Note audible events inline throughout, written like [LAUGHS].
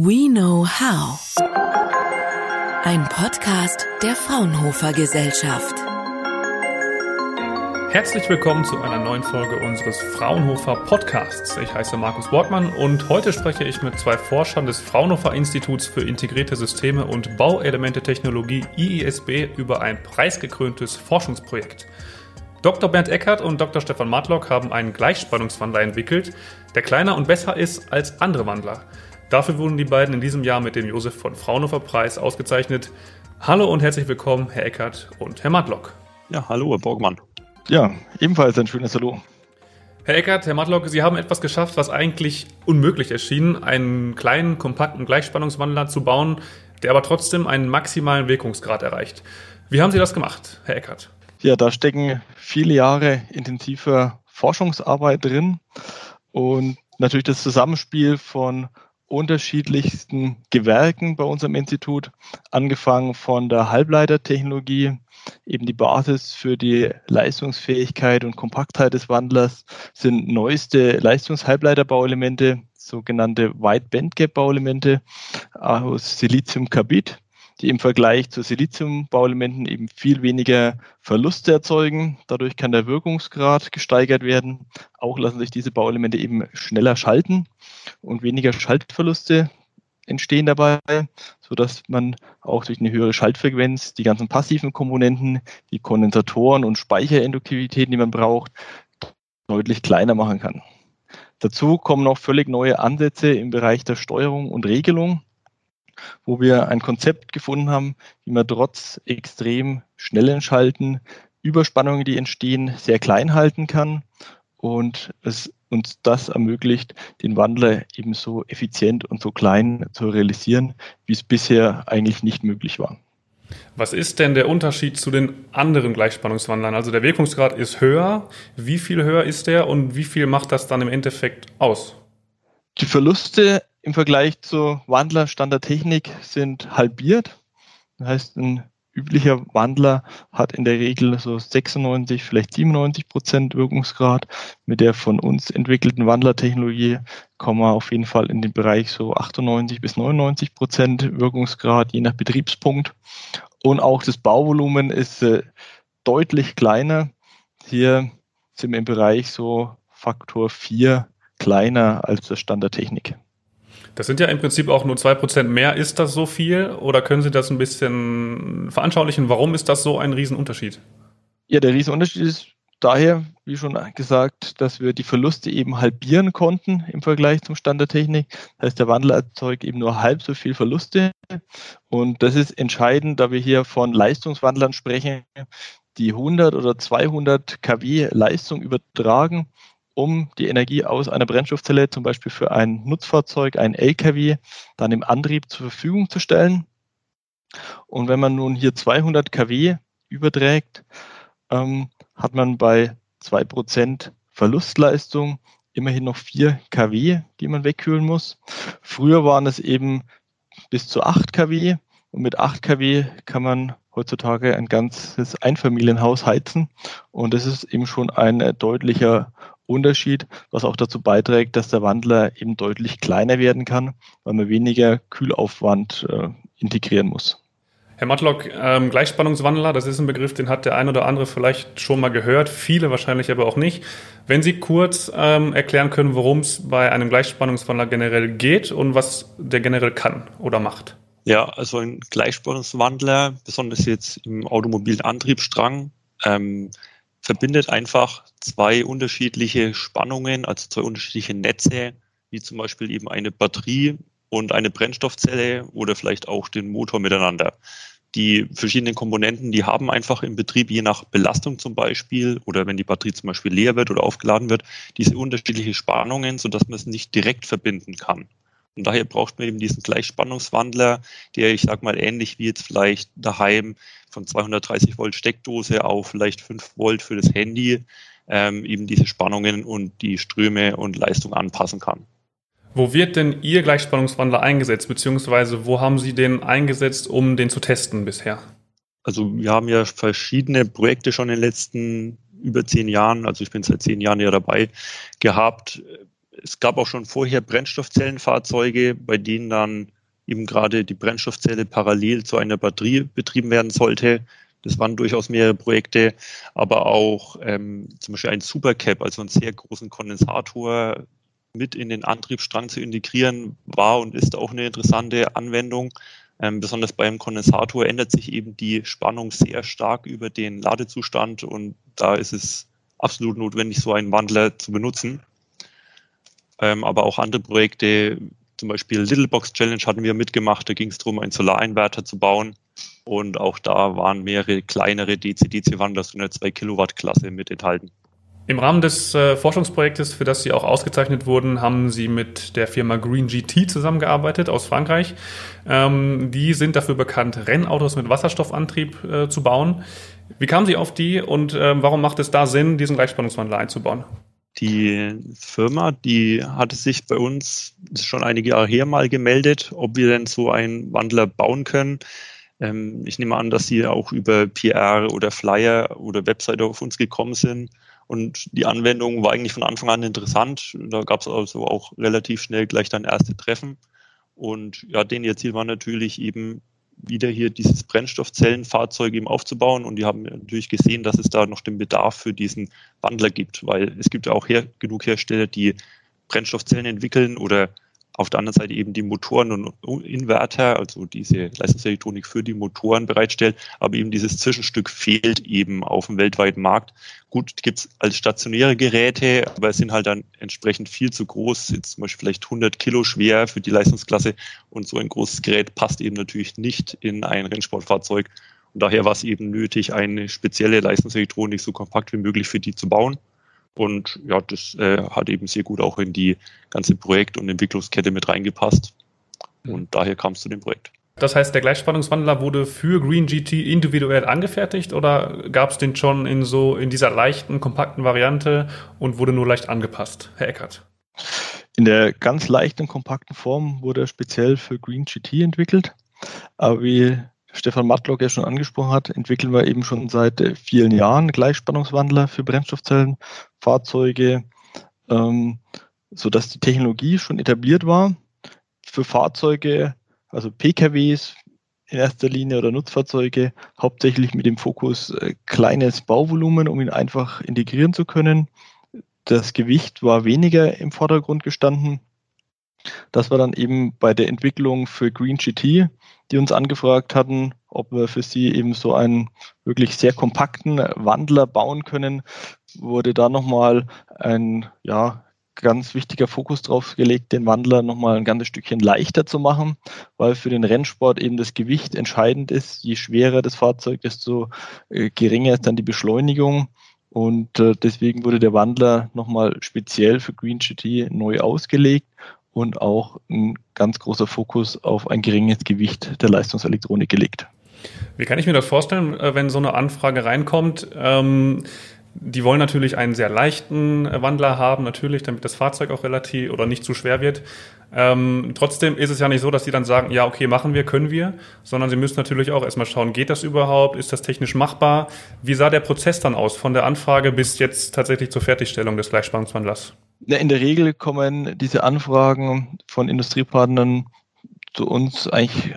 We Know How. Ein Podcast der Fraunhofer Gesellschaft. Herzlich willkommen zu einer neuen Folge unseres Fraunhofer Podcasts. Ich heiße Markus Wortmann und heute spreche ich mit zwei Forschern des Fraunhofer Instituts für integrierte Systeme und Bauelemente Technologie IISB über ein preisgekröntes Forschungsprojekt. Dr. Bernd Eckert und Dr. Stefan Matlock haben einen Gleichspannungswandler entwickelt, der kleiner und besser ist als andere Wandler. Dafür wurden die beiden in diesem Jahr mit dem Josef von Fraunhofer Preis ausgezeichnet. Hallo und herzlich willkommen, Herr Eckert und Herr Matlock. Ja, hallo, Herr Borgmann. Ja, ebenfalls ein schönes Hallo. Herr Eckert, Herr Matlock, Sie haben etwas geschafft, was eigentlich unmöglich erschien, einen kleinen, kompakten Gleichspannungswandler zu bauen, der aber trotzdem einen maximalen Wirkungsgrad erreicht. Wie haben Sie das gemacht, Herr Eckert? Ja, da stecken viele Jahre intensiver Forschungsarbeit drin und natürlich das Zusammenspiel von unterschiedlichsten Gewerken bei unserem Institut, angefangen von der Halbleitertechnologie, eben die Basis für die Leistungsfähigkeit und Kompaktheit des Wandlers sind neueste Leistungshalbleiterbauelemente, sogenannte Wide Bandgap Bauelemente aus Siliziumkarbid die im Vergleich zu Siliziumbauelementen eben viel weniger Verluste erzeugen. Dadurch kann der Wirkungsgrad gesteigert werden. Auch lassen sich diese Bauelemente eben schneller schalten und weniger Schaltverluste entstehen dabei, so dass man auch durch eine höhere Schaltfrequenz die ganzen passiven Komponenten, die Kondensatoren und Speicherinduktivitäten, die man braucht, deutlich kleiner machen kann. Dazu kommen noch völlig neue Ansätze im Bereich der Steuerung und Regelung wo wir ein Konzept gefunden haben, wie man trotz extrem schnellen Schalten Überspannungen, die entstehen, sehr klein halten kann und es uns das ermöglicht, den Wandler eben so effizient und so klein zu realisieren, wie es bisher eigentlich nicht möglich war. Was ist denn der Unterschied zu den anderen Gleichspannungswandlern? Also der Wirkungsgrad ist höher. Wie viel höher ist der und wie viel macht das dann im Endeffekt aus? Die Verluste im Vergleich zu Wandler Standardtechnik sind halbiert. Das heißt, ein üblicher Wandler hat in der Regel so 96, vielleicht 97 Prozent Wirkungsgrad. Mit der von uns entwickelten Wandlertechnologie kommen wir auf jeden Fall in den Bereich so 98 bis 99 Prozent Wirkungsgrad, je nach Betriebspunkt. Und auch das Bauvolumen ist äh, deutlich kleiner. Hier sind wir im Bereich so Faktor 4 kleiner als der Standardtechnik. Das sind ja im Prinzip auch nur zwei Prozent mehr. Ist das so viel? Oder können Sie das ein bisschen veranschaulichen? Warum ist das so ein Riesenunterschied? Ja, der Riesenunterschied ist daher, wie schon gesagt, dass wir die Verluste eben halbieren konnten im Vergleich zum Standardtechnik. Das heißt, der Wandler erzeugt eben nur halb so viel Verluste. Und das ist entscheidend, da wir hier von Leistungswandlern sprechen, die 100 oder 200 kW Leistung übertragen um die Energie aus einer Brennstoffzelle, zum Beispiel für ein Nutzfahrzeug, ein LKW, dann im Antrieb zur Verfügung zu stellen. Und wenn man nun hier 200 kW überträgt, ähm, hat man bei 2% Verlustleistung immerhin noch 4 kW, die man wegkühlen muss. Früher waren es eben bis zu 8 kW und mit 8 kW kann man heutzutage ein ganzes Einfamilienhaus heizen und das ist eben schon ein deutlicher Unterschied, was auch dazu beiträgt, dass der Wandler eben deutlich kleiner werden kann, weil man weniger Kühlaufwand äh, integrieren muss. Herr Matlock, ähm, Gleichspannungswandler, das ist ein Begriff, den hat der ein oder andere vielleicht schon mal gehört, viele wahrscheinlich aber auch nicht. Wenn Sie kurz ähm, erklären können, worum es bei einem Gleichspannungswandler generell geht und was der generell kann oder macht. Ja, also ein Gleichspannungswandler, besonders jetzt im automobilen Antriebsstrang, ähm, verbindet einfach zwei unterschiedliche Spannungen, also zwei unterschiedliche Netze, wie zum Beispiel eben eine Batterie und eine Brennstoffzelle oder vielleicht auch den Motor miteinander. Die verschiedenen Komponenten, die haben einfach im Betrieb je nach Belastung zum Beispiel oder wenn die Batterie zum Beispiel leer wird oder aufgeladen wird, diese unterschiedliche Spannungen, sodass man es nicht direkt verbinden kann. Und daher braucht man eben diesen Gleichspannungswandler, der, ich sag mal, ähnlich wie jetzt vielleicht daheim von 230 Volt Steckdose auf vielleicht 5 Volt für das Handy ähm, eben diese Spannungen und die Ströme und Leistung anpassen kann. Wo wird denn Ihr Gleichspannungswandler eingesetzt, beziehungsweise wo haben Sie den eingesetzt, um den zu testen bisher? Also wir haben ja verschiedene Projekte schon in den letzten über zehn Jahren, also ich bin seit zehn Jahren ja dabei, gehabt es gab auch schon vorher Brennstoffzellenfahrzeuge, bei denen dann eben gerade die Brennstoffzelle parallel zu einer Batterie betrieben werden sollte. Das waren durchaus mehrere Projekte, aber auch ähm, zum Beispiel ein Supercap, also einen sehr großen Kondensator mit in den Antriebsstrang zu integrieren, war und ist auch eine interessante Anwendung. Ähm, besonders beim Kondensator ändert sich eben die Spannung sehr stark über den Ladezustand und da ist es absolut notwendig, so einen Wandler zu benutzen. Ähm, aber auch andere Projekte, zum Beispiel Little Box Challenge hatten wir mitgemacht, da ging es darum, einen Solarinverter zu bauen. Und auch da waren mehrere kleinere DC-DC-Wandler in der 2 Kilowatt Klasse mit enthalten. Im Rahmen des äh, Forschungsprojektes, für das Sie auch ausgezeichnet wurden, haben Sie mit der Firma Green GT zusammengearbeitet aus Frankreich. Ähm, die sind dafür bekannt, Rennautos mit Wasserstoffantrieb äh, zu bauen. Wie kamen Sie auf die und äh, warum macht es da Sinn, diesen Gleichspannungswandler einzubauen? Die Firma, die hatte sich bei uns schon einige Jahre her mal gemeldet, ob wir denn so einen Wandler bauen können. Ähm, ich nehme an, dass sie auch über PR oder Flyer oder Webseite auf uns gekommen sind und die Anwendung war eigentlich von Anfang an interessant. Da gab es also auch relativ schnell gleich dann erste Treffen. Und ja, den Ziel war natürlich eben wieder hier dieses Brennstoffzellenfahrzeug eben aufzubauen. Und die haben natürlich gesehen, dass es da noch den Bedarf für diesen Wandler gibt, weil es gibt ja auch her genug Hersteller, die Brennstoffzellen entwickeln oder auf der anderen Seite eben die Motoren und Inverter, also diese Leistungselektronik für die Motoren bereitstellt, aber eben dieses Zwischenstück fehlt eben auf dem weltweiten Markt. Gut, gibt es als stationäre Geräte, aber es sind halt dann entsprechend viel zu groß, jetzt zum Beispiel vielleicht 100 Kilo schwer für die Leistungsklasse und so ein großes Gerät passt eben natürlich nicht in ein Rennsportfahrzeug. Und daher war es eben nötig, eine spezielle Leistungselektronik so kompakt wie möglich für die zu bauen. Und ja, das äh, hat eben sehr gut auch in die ganze Projekt- und Entwicklungskette mit reingepasst. Mhm. Und daher kam es zu dem Projekt. Das heißt, der Gleichspannungswandler wurde für Green GT individuell angefertigt oder gab es den schon in so in dieser leichten, kompakten Variante und wurde nur leicht angepasst? Herr Eckert. In der ganz leichten, kompakten Form wurde er speziell für Green GT entwickelt. Aber wie Stefan Matlock ja schon angesprochen hat, entwickeln wir eben schon seit äh, vielen Jahren Gleichspannungswandler für Brennstoffzellenfahrzeuge, ähm, sodass die Technologie schon etabliert war. Für Fahrzeuge, also PKWs in erster Linie oder Nutzfahrzeuge, hauptsächlich mit dem Fokus äh, kleines Bauvolumen, um ihn einfach integrieren zu können. Das Gewicht war weniger im Vordergrund gestanden. Das war dann eben bei der Entwicklung für Green GT, die uns angefragt hatten, ob wir für sie eben so einen wirklich sehr kompakten Wandler bauen können, wurde da nochmal ein ja, ganz wichtiger Fokus drauf gelegt, den Wandler nochmal ein ganzes Stückchen leichter zu machen, weil für den Rennsport eben das Gewicht entscheidend ist. Je schwerer das Fahrzeug, desto äh, geringer ist dann die Beschleunigung. Und äh, deswegen wurde der Wandler nochmal speziell für Green GT neu ausgelegt und auch ein ganz großer Fokus auf ein geringes Gewicht der Leistungselektronik gelegt. Wie kann ich mir das vorstellen, äh, wenn so eine Anfrage reinkommt? Ähm, die wollen natürlich einen sehr leichten Wandler haben, natürlich, damit das Fahrzeug auch relativ oder nicht zu schwer wird. Ähm, trotzdem ist es ja nicht so, dass sie dann sagen, ja, okay, machen wir, können wir, sondern sie müssen natürlich auch erstmal schauen, geht das überhaupt, ist das technisch machbar? Wie sah der Prozess dann aus, von der Anfrage bis jetzt tatsächlich zur Fertigstellung des Gleichspannungswandlers? In der Regel kommen diese Anfragen von Industriepartnern zu uns eigentlich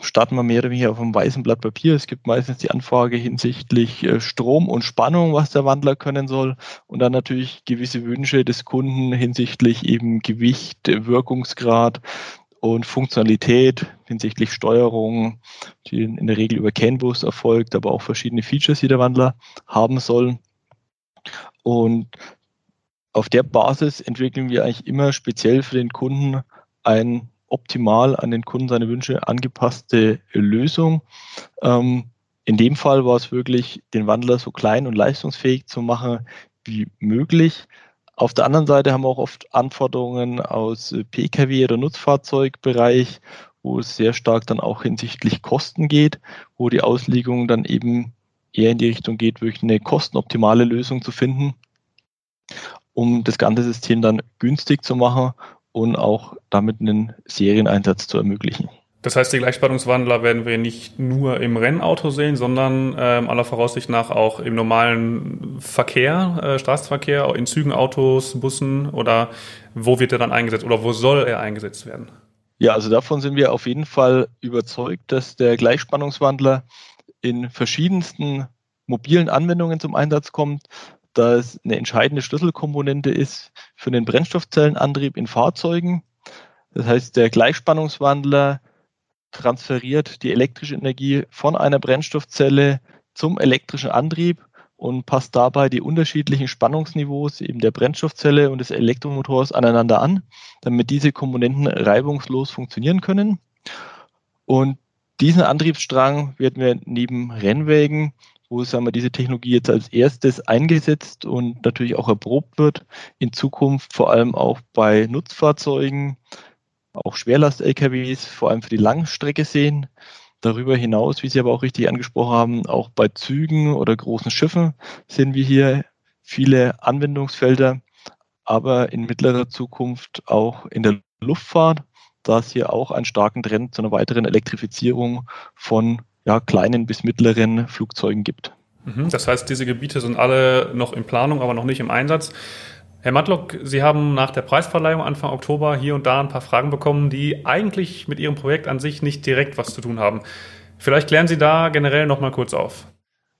starten wir mehr oder weniger auf einem weißen Blatt Papier. Es gibt meistens die Anfrage hinsichtlich äh, Strom und Spannung, was der Wandler können soll. Und dann natürlich gewisse Wünsche des Kunden hinsichtlich eben Gewicht, Wirkungsgrad und Funktionalität hinsichtlich Steuerung, die in der Regel über CAN-Bus erfolgt, aber auch verschiedene Features, die der Wandler haben soll. Und auf der Basis entwickeln wir eigentlich immer speziell für den Kunden ein optimal an den Kunden seine Wünsche angepasste Lösung. Ähm, in dem Fall war es wirklich, den Wandler so klein und leistungsfähig zu machen wie möglich. Auf der anderen Seite haben wir auch oft Anforderungen aus Pkw- oder Nutzfahrzeugbereich, wo es sehr stark dann auch hinsichtlich Kosten geht, wo die Auslegung dann eben eher in die Richtung geht, wirklich eine kostenoptimale Lösung zu finden um das ganze System dann günstig zu machen und auch damit einen Serieneinsatz zu ermöglichen. Das heißt, die Gleichspannungswandler werden wir nicht nur im Rennauto sehen, sondern ähm, aller Voraussicht nach auch im normalen Verkehr, äh, Straßenverkehr, in Zügen, Autos, Bussen oder wo wird er dann eingesetzt oder wo soll er eingesetzt werden? Ja, also davon sind wir auf jeden Fall überzeugt, dass der Gleichspannungswandler in verschiedensten mobilen Anwendungen zum Einsatz kommt, da es eine entscheidende Schlüsselkomponente ist für den Brennstoffzellenantrieb in Fahrzeugen. Das heißt, der Gleichspannungswandler transferiert die elektrische Energie von einer Brennstoffzelle zum elektrischen Antrieb und passt dabei die unterschiedlichen Spannungsniveaus eben der Brennstoffzelle und des Elektromotors aneinander an, damit diese Komponenten reibungslos funktionieren können. Und diesen Antriebsstrang werden wir neben Rennwägen, wo sagen wir, diese Technologie jetzt als erstes eingesetzt und natürlich auch erprobt wird, in Zukunft vor allem auch bei Nutzfahrzeugen, auch Schwerlast-LKWs, vor allem für die Langstrecke sehen. Darüber hinaus, wie Sie aber auch richtig angesprochen haben, auch bei Zügen oder großen Schiffen sehen wir hier viele Anwendungsfelder, aber in mittlerer Zukunft auch in der Luftfahrt, da es hier auch einen starken Trend zu einer weiteren Elektrifizierung von ja, kleinen bis mittleren Flugzeugen gibt. Mhm. Das heißt, diese Gebiete sind alle noch in Planung, aber noch nicht im Einsatz. Herr Matlock, Sie haben nach der Preisverleihung Anfang Oktober hier und da ein paar Fragen bekommen, die eigentlich mit Ihrem Projekt an sich nicht direkt was zu tun haben. Vielleicht klären Sie da generell noch mal kurz auf.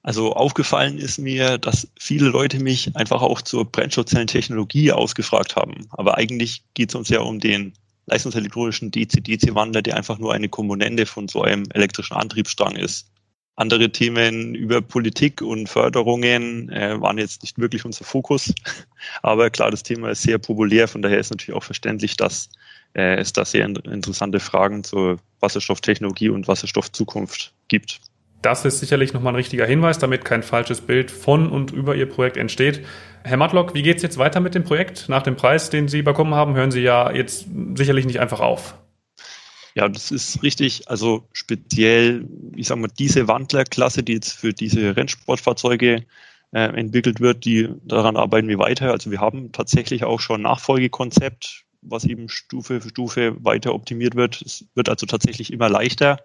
Also aufgefallen ist mir, dass viele Leute mich einfach auch zur Brennstoffzellentechnologie ausgefragt haben. Aber eigentlich geht es uns ja um den leistungselektronischen DC-DC-Wandler, der einfach nur eine Komponente von so einem elektrischen Antriebsstrang ist. Andere Themen über Politik und Förderungen äh, waren jetzt nicht wirklich unser Fokus. [LAUGHS] Aber klar, das Thema ist sehr populär. Von daher ist natürlich auch verständlich, dass äh, es da sehr interessante Fragen zur Wasserstofftechnologie und Wasserstoffzukunft gibt. Das ist sicherlich nochmal ein richtiger Hinweis, damit kein falsches Bild von und über Ihr Projekt entsteht. Herr Matlock, wie geht es jetzt weiter mit dem Projekt? Nach dem Preis, den Sie bekommen haben, hören Sie ja jetzt sicherlich nicht einfach auf. Ja, das ist richtig. Also speziell, ich sage mal, diese Wandlerklasse, die jetzt für diese Rennsportfahrzeuge äh, entwickelt wird, die daran arbeiten wir weiter. Also wir haben tatsächlich auch schon ein Nachfolgekonzept, was eben Stufe für Stufe weiter optimiert wird. Es wird also tatsächlich immer leichter.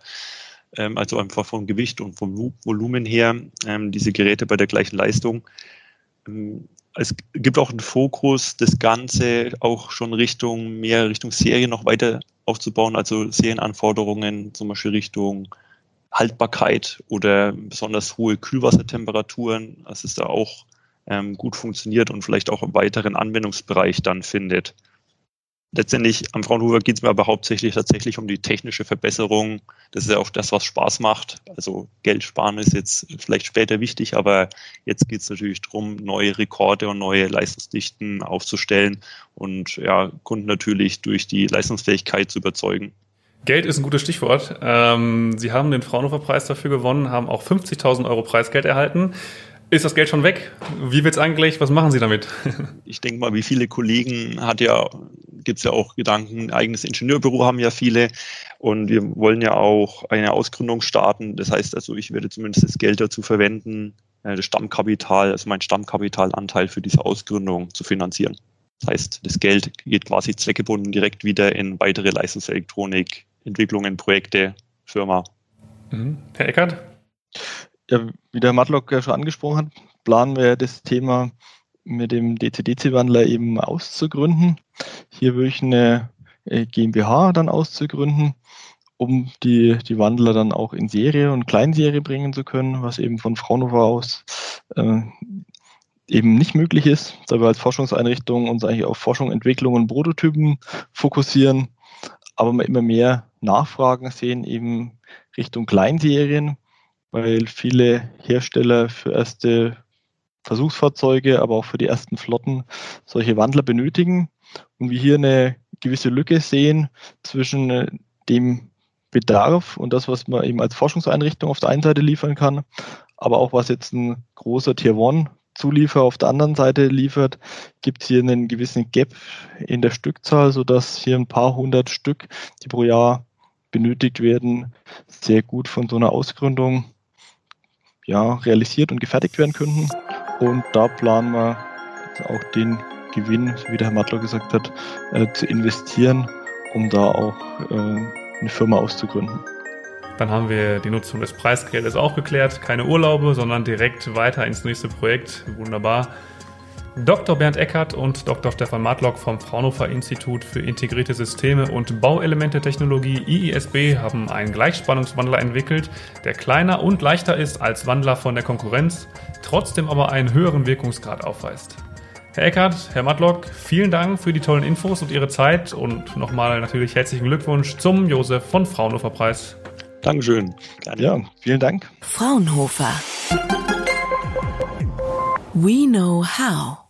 Ähm, also einfach vom Gewicht und vom Volumen her, ähm, diese Geräte bei der gleichen Leistung. Es gibt auch einen Fokus, das Ganze auch schon Richtung, mehr Richtung Serie noch weiter aufzubauen, also Serienanforderungen zum Beispiel Richtung Haltbarkeit oder besonders hohe Kühlwassertemperaturen, dass es da auch ähm, gut funktioniert und vielleicht auch im weiteren Anwendungsbereich dann findet letztendlich am Fraunhofer geht es mir aber hauptsächlich tatsächlich um die technische Verbesserung. Das ist ja auch das, was Spaß macht. Also Geld sparen ist jetzt vielleicht später wichtig, aber jetzt geht es natürlich darum, neue Rekorde und neue Leistungsdichten aufzustellen und ja, Kunden natürlich durch die Leistungsfähigkeit zu überzeugen. Geld ist ein gutes Stichwort. Ähm, Sie haben den Fraunhofer Preis dafür gewonnen, haben auch 50.000 Euro Preisgeld erhalten. Ist das Geld schon weg? Wie wird's eigentlich? Was machen Sie damit? [LAUGHS] Ich denke mal, wie viele Kollegen hat ja, gibt's ja auch Gedanken, ein eigenes Ingenieurbüro haben ja viele und wir wollen ja auch eine Ausgründung starten. Das heißt also, ich werde zumindest das Geld dazu verwenden, äh, das Stammkapital, also mein Stammkapitalanteil für diese Ausgründung zu finanzieren. Das heißt, das Geld geht quasi zweckgebunden direkt wieder in weitere Leistungselektronik, Entwicklungen, Projekte, Firma. Mhm. Herr Eckert? Ja, wie der Matlock ja schon angesprochen hat, planen wir das Thema mit dem DC-DC-Wandler eben auszugründen. Hier würde ich eine äh, GmbH dann auszugründen, um die, die Wandler dann auch in Serie und Kleinserie bringen zu können, was eben von Fraunhofer aus äh, eben nicht möglich ist, da wir als Forschungseinrichtung uns eigentlich auf Forschung, Entwicklung und Prototypen fokussieren, aber immer mehr Nachfragen sehen eben Richtung Kleinserien weil viele Hersteller für erste Versuchsfahrzeuge, aber auch für die ersten Flotten solche Wandler benötigen. Und wir hier eine gewisse Lücke sehen zwischen äh, dem Bedarf und das, was man eben als Forschungseinrichtung auf der einen Seite liefern kann, aber auch was jetzt ein großer Tier One Zulieferer auf der anderen Seite liefert, gibt es hier einen gewissen Gap in der Stückzahl, sodass hier ein paar hundert Stück, die pro Jahr benötigt werden, sehr gut von so einer Ausgründung ja, realisiert und gefertigt werden könnten. Und da planen wir auch den Gewinn, wie der Herr Matler gesagt hat, äh, zu investieren, um da auch äh, eine Firma auszugründen. Dann haben wir die Nutzung des Preisgeldes auch geklärt. Keine Urlaube, sondern direkt weiter ins nächste Projekt. Wunderbar. Dr. Bernd Eckert und Dr. Stefan Matlock vom Fraunhofer Institut für Integrierte Systeme und Bauelemente-Technologie IISB haben einen Gleichspannungswandler entwickelt, der kleiner und leichter ist als Wandler von der Konkurrenz, trotzdem aber einen höheren Wirkungsgrad aufweist. Herr Eckert, Herr Matlock, vielen Dank für die tollen Infos und Ihre Zeit und nochmal natürlich herzlichen Glückwunsch zum Josef von Fraunhofer Preis. Dankeschön. Ja, vielen Dank. Fraunhofer. We know how.